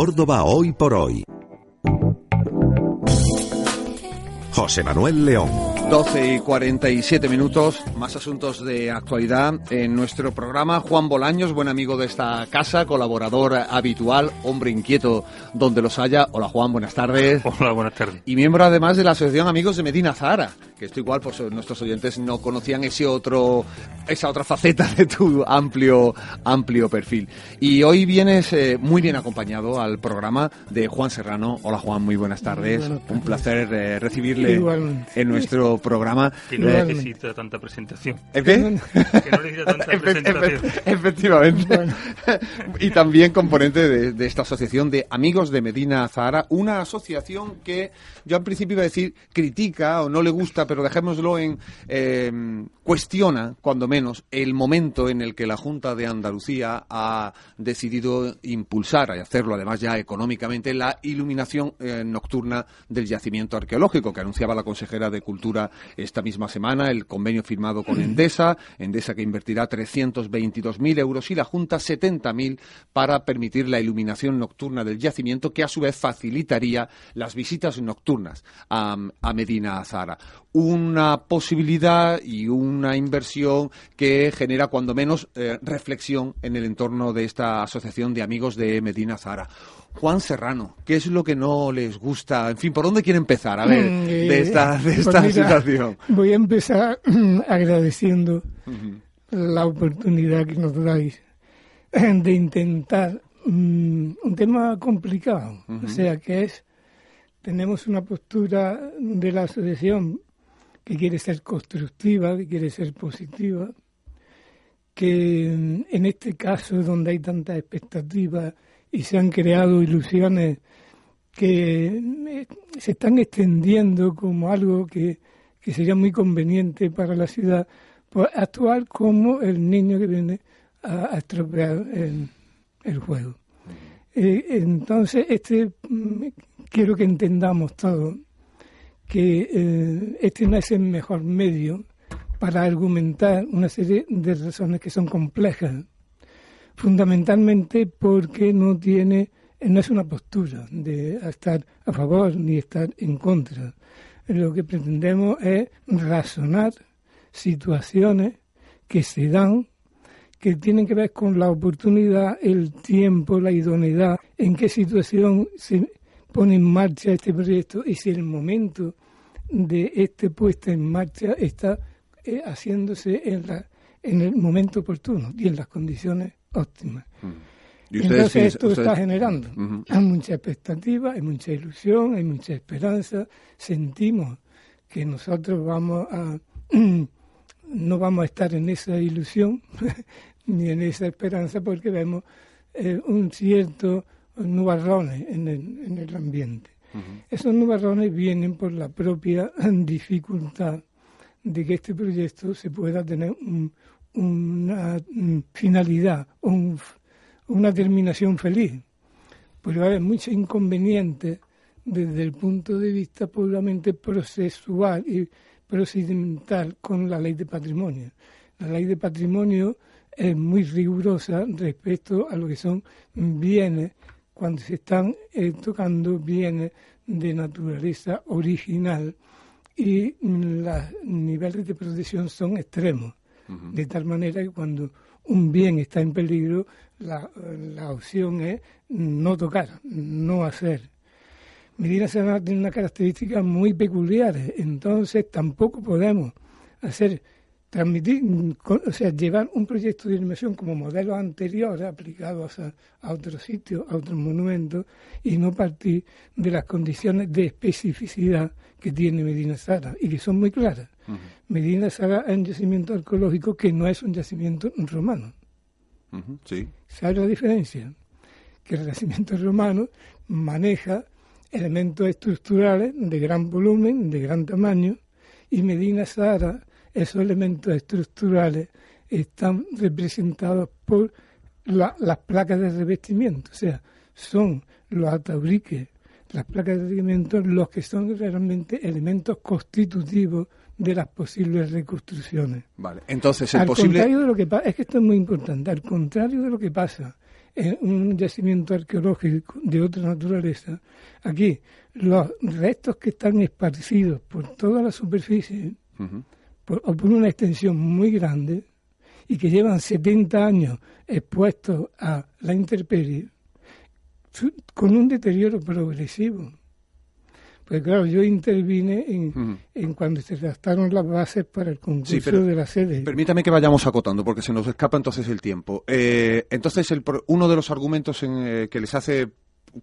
Córdoba hoy por hoy. José Manuel León. 12 y 47 minutos, más asuntos de actualidad en nuestro programa. Juan Bolaños, buen amigo de esta casa, colaborador habitual, hombre inquieto donde los haya. Hola Juan, buenas tardes. Hola, buenas tardes. Y miembro además de la Asociación Amigos de Medina Zahara, que esto igual pues nuestros oyentes no conocían ese otro, esa otra faceta de tu amplio, amplio perfil. Y hoy vienes eh, muy bien acompañado al programa de Juan Serrano. Hola Juan, muy buenas tardes. buenas tardes. Un placer eh, recibirle Igualmente. en nuestro programa. Que no Realmente. necesita tanta presentación. ¿El qué? Que no necesita tanta Efe- presentación. efe- efectivamente. y también componente de, de esta asociación de Amigos de Medina Zahara, una asociación que yo al principio iba a decir critica o no le gusta, pero dejémoslo en eh, cuestiona, cuando menos, el momento en el que la Junta de Andalucía ha decidido impulsar, y hacerlo además ya económicamente, la iluminación eh, nocturna del yacimiento arqueológico que anunciaba la consejera de Cultura esta misma semana, el convenio firmado con Endesa, Endesa que invertirá 322.000 euros y la Junta 70.000 para permitir la iluminación nocturna del yacimiento que a su vez facilitaría las visitas nocturnas a, a Medina Zara. Una posibilidad y una inversión que genera cuando menos eh, reflexión en el entorno de esta asociación de amigos de Medina Zara. Juan Serrano, ¿qué es lo que no les gusta? En fin, ¿por dónde quiere empezar? A ver, Mm, eh, de esta, de pues esta mira, situación. Voy a empezar agradeciendo la oportunidad que nos dais de intentar mm, un tema complicado. O sea, que es, tenemos una postura de la asociación que quiere ser constructiva, que quiere ser positiva, que en este caso donde hay tantas expectativas y se han creado ilusiones que eh, se están extendiendo como algo que, que sería muy conveniente para la ciudad, pues actuar como el niño que viene a, a estropear el, el juego. Eh, entonces, este mm, quiero que entendamos todo que eh, este no es el mejor medio para argumentar una serie de razones que son complejas, fundamentalmente porque no tiene, no es una postura de estar a favor ni estar en contra. Lo que pretendemos es razonar situaciones que se dan que tienen que ver con la oportunidad, el tiempo, la idoneidad, en qué situación se pone en marcha este proyecto y si el momento de este puesta en marcha está eh, haciéndose en, la, en el momento oportuno y en las condiciones óptimas. Y Entonces sí, esto ustedes- está generando hay mucha expectativa, hay mucha ilusión, hay mucha esperanza. Sentimos que nosotros vamos a no vamos a estar en esa ilusión ni en esa esperanza porque vemos eh, un cierto nubarrones en el, en el ambiente. Esos nubarrones vienen por la propia dificultad de que este proyecto se pueda tener un- una mm, finalidad, un una terminación feliz. Porque va a haber muchos inconvenientes desde el punto de vista puramente procesual y procedimental con la ley de patrimonio. La ley de patrimonio es muy rigurosa respecto a lo que son bienes cuando se están eh, tocando bienes de naturaleza original y mm, los niveles de protección son extremos. De tal manera que cuando un bien está en peligro, la, la opción es no tocar, no hacer. Medina Serrana tiene unas características muy peculiares, entonces tampoco podemos hacer, transmitir, o sea, llevar un proyecto de inmersión como modelo anterior aplicados a, a otros sitios, a otros monumentos, y no partir de las condiciones de especificidad que tiene Medina Sara y que son muy claras. Medina Sara es un yacimiento arqueológico que no es un yacimiento romano. Ujú, Sí. ¿Sabe la diferencia? Que el yacimiento romano maneja elementos estructurales de gran volumen, de gran tamaño, y Medina Sahara, esos elementos estructurales están representados por la- las placas de revestimiento, o sea, son los atauriques, las placas de revestimiento, los que son realmente elementos constitutivos de las posibles reconstrucciones. Vale. Entonces, el Al posible. contrario de lo que pasa, es que esto es muy importante, al contrario de lo que pasa en un yacimiento arqueológico de otra naturaleza, aquí los restos que están esparcidos por toda la superficie. Por, o por una extensión muy grande y que llevan 70 años expuestos a la intemperie con un deterioro progresivo. Pues claro, yo intervine en, Ujú. en cuando se gastaron las bases para el concurso pero de la sede. Permítame que vayamos acotando, porque se nos escapa entonces el tiempo. Eh, entonces, el uno de los argumentos en, eh, que les hace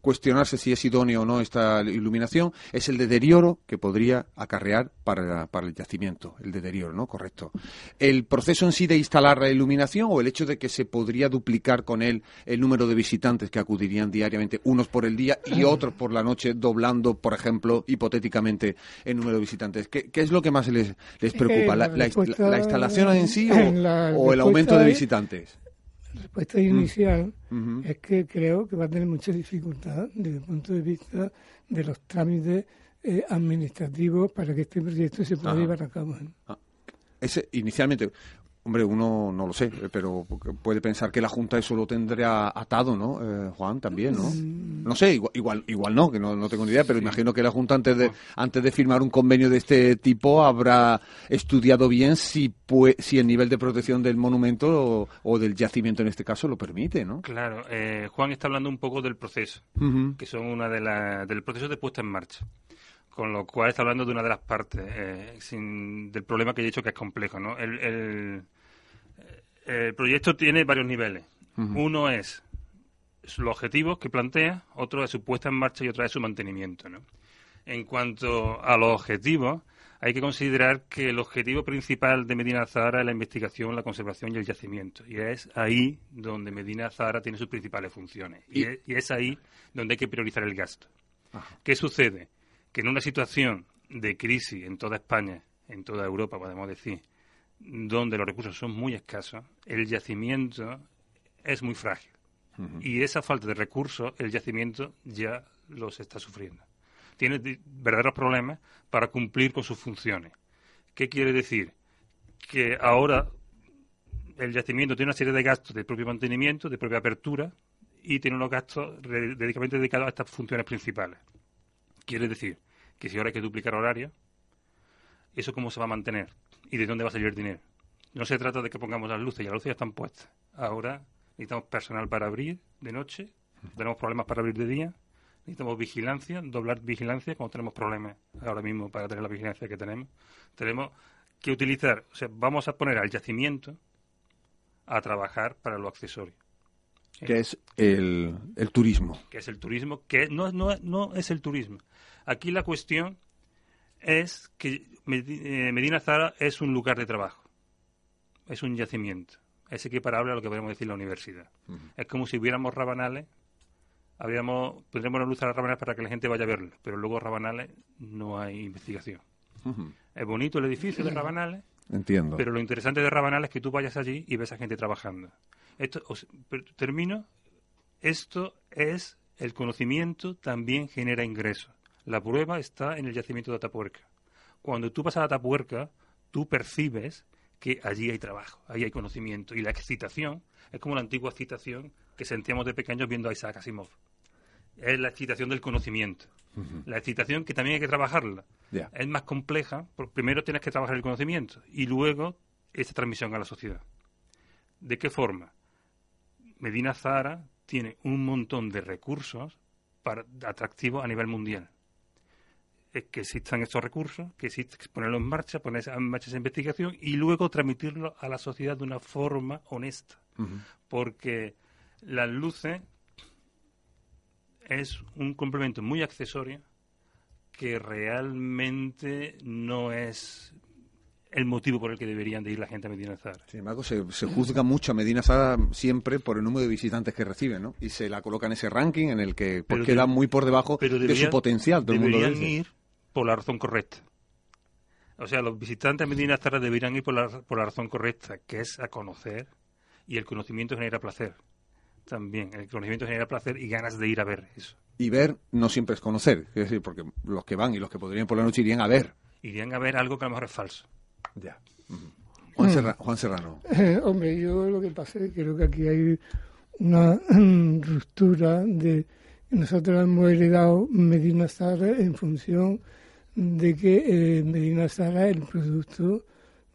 cuestionarse si es idóneo o no esta iluminación es el deterioro que podría acarrear para, para el yacimiento, el deterioro, ¿no? Correcto. ¿El proceso en sí de instalar la iluminación o el hecho de que se podría duplicar con él el número de visitantes que acudirían diariamente, unos por el día y otros por la noche, doblando, por ejemplo, hipotéticamente, el número de visitantes? ¿Qué, qué es lo que más les, les preocupa? Eh, ¿La, instalación en sí o, el aumento de es- visitantes? Respuesta inicial Ujú. es que creo que va a tener mucha dificultad desde el punto de vista de los trámites eh, administrativos para que este proyecto se pueda llevar a cabo. ¿no? Ese, inicialmente, hombre, uno no lo sé, eh, pero puede pensar que la Junta eso lo tendría atado, ¿no? Eh, Juan, también, ¿no? No sé, igual, igual, igual no, que no, no tengo ni idea, pero imagino que la Junta antes de, antes de firmar un convenio de este tipo habrá estudiado bien si, pue- si el nivel de protección del monumento o, o del yacimiento en este caso lo permite, ¿no? Claro, eh, Juan está hablando un poco del proceso, que son una de las del proceso de puesta en marcha. Con lo cual está hablando de una de las partes eh, sin, del problema que he dicho que es complejo. ¿no? El, el- el proyecto tiene varios niveles. Uno es los objetivos que plantea, otro es su puesta en marcha y otro es su mantenimiento. ¿no? En cuanto a los objetivos, hay que considerar que el objetivo principal de Medina Zahara es la investigación, la conservación y el yacimiento. Y es ahí donde Medina Zahara tiene sus principales funciones. Y, Y- es, y es ahí donde hay que priorizar el gasto. ¿Qué sucede? Que en una situación de crisis en toda España, en toda Europa, podemos decir, donde los recursos son muy escasos, el yacimiento es muy frágil. Y esa falta de recursos, el yacimiento ya los está sufriendo. Tiene verdaderos problemas para cumplir con sus funciones. ¿Qué quiere decir? Que ahora el yacimiento tiene una serie de gastos de propio mantenimiento, de propia apertura, y tiene unos gastos dedicadamente dedicados a estas funciones principales. Quiere decir que si ahora hay que duplicar horarios, ¿eso cómo se va a mantener? ¿Y de dónde va a salir el dinero? No se trata de que pongamos las luces, ya las luces ya están puestas. Ahora necesitamos personal para abrir de noche, tenemos problemas para abrir de día, necesitamos vigilancia, doblar vigilancia cuando tenemos problemas ahora mismo para tener la vigilancia que tenemos. Tenemos que utilizar, o sea, vamos a poner al yacimiento a trabajar para lo accesorio Que es el, el turismo. que es el turismo, que no, no, no es el turismo. Aquí la cuestión es que eh, Medina Zara es un lugar de trabajo, es un yacimiento, es equiparable a lo que podemos decir la universidad. Es como si hubiéramos rabanales, habríamos, pondremos la luz a las rabanales para que la gente vaya a verlo, pero luego rabanales no hay investigación. Es bonito el edificio de rabanales, Entiendo. pero lo interesante de Rabanal es que tú vayas allí y ves a gente trabajando. Esto, os- termino. Esto es el conocimiento también genera ingresos. La prueba está en el yacimiento de Atapuerca. Cuando tú vas a Atapuerca, tú percibes que allí hay trabajo, allí hay conocimiento. Y la excitación es como la antigua excitación que sentíamos de pequeños viendo a Isaac Asimov. Es la excitación del conocimiento. La excitación que también hay que trabajarla es más compleja. porque primero tienes que trabajar el conocimiento y luego esta transmisión a la sociedad. ¿De qué forma? Medina Zahara tiene un montón de recursos para, atractivos a nivel mundial. Es que existan estos recursos, que existe ponerlos en marcha, poner en marcha esa investigación y luego transmitirlo a la sociedad de una forma honesta. Porque las luces es un complemento muy accesorio que realmente no es el motivo por el que deberían de ir la gente a Medina Zahara. Sin embargo, se, se juzga mucho a Medina Zara siempre por el número de visitantes que recibe, ¿no? Y se la coloca en ese ranking en el que pues, queda muy por debajo de su potencial. Todo el mundo dice. ir por la razón correcta. O sea, los visitantes a Medina Zahara deberían ir por la, por la razón correcta, que es a conocer, y el conocimiento genera placer. También, el conocimiento genera placer y ganas de ir a ver eso. Y ver no siempre es conocer, es decir, porque los que van y los que podrían ir por la noche irían a ver. Irían a ver algo que a lo mejor es falso. Ya. Juan, Serra- Juan Serrano. Hombre, yo lo que pasa es que creo que aquí hay una ruptura de... Nosotros hemos heredado Medina Sara en función de que eh, Medina Sara es el producto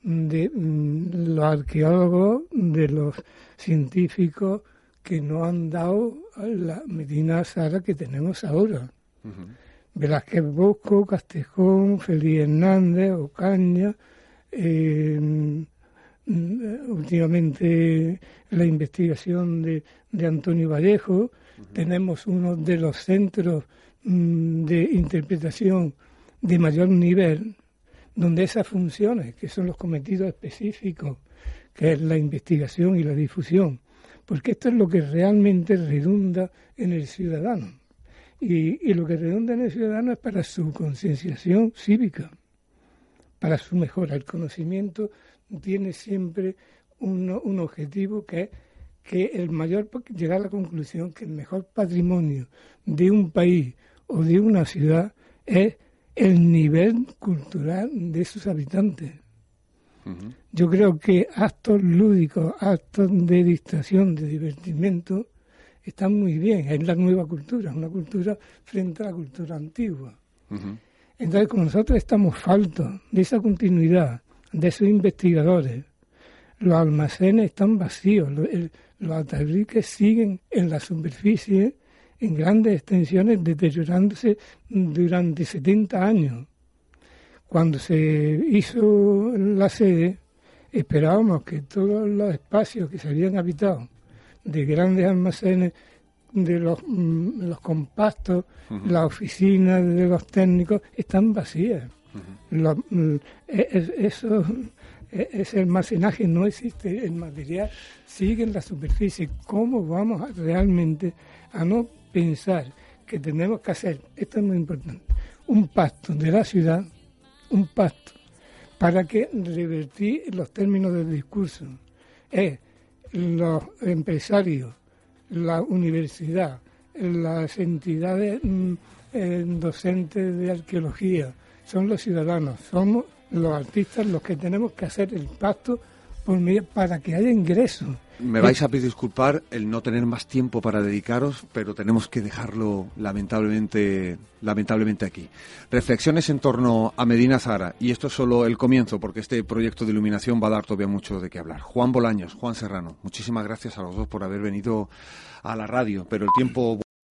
de mm, los arqueólogos, de los científicos que nos han dado la Medina Sara que tenemos ahora. Velázquez Bosco, Castejón, Feliz Hernández, Ocaña, eh, mm, últimamente la investigación de, de Antonio Vallejo, tenemos uno de los centros mm, de interpretación de mayor nivel, donde esas funciones, que son los cometidos específicos, que es la investigación y la difusión, porque esto es lo que realmente redunda en el ciudadano. Y, lo que redunda en el ciudadano es para su concienciación cívica, para su mejora. El conocimiento tiene siempre un, un objetivo que es que el mayor llegar a la conclusión que el mejor patrimonio de un país o de una ciudad es el nivel cultural de sus habitantes. Yo creo que actos lúdicos, actos de distracción, de divertimento, está muy bien, es la nueva cultura, una cultura frente a la cultura antigua. Entonces, como nosotros estamos faltos de esa continuidad, de esos investigadores, los almacenes están vacíos, los, los atabriques siguen en la superficie en grandes extensiones deteriorándose durante 70 años. Cuando se hizo la sede, esperábamos que todos los espacios que se habían habitado de grandes almacenes, de los, mm, los compactos, las oficinas de los técnicos están vacías. Mm, e, eso, e, ese almacenaje no existe, el material sigue en la superficie. ¿Cómo vamos realmente a no pensar que tenemos que hacer, esto es muy importante, un pacto de la ciudad, un pacto para que revertir los términos del discurso? Es los empresarios, la universidad, las entidades mm, eh, docentes de arqueología, son los ciudadanos, somos los artistas los que tenemos que hacer el pacto por para que haya ingresos. Me vais a pedir disculpar el no tener más tiempo para dedicaros, pero tenemos que dejarlo lamentablemente, lamentablemente aquí. Reflexiones en torno a Medina Zara, y esto es solo el comienzo, porque este proyecto de iluminación va a dar todavía mucho de qué hablar. Juan Bolaños, Juan Serrano, muchísimas gracias a los dos por haber venido a la radio, pero el tiempo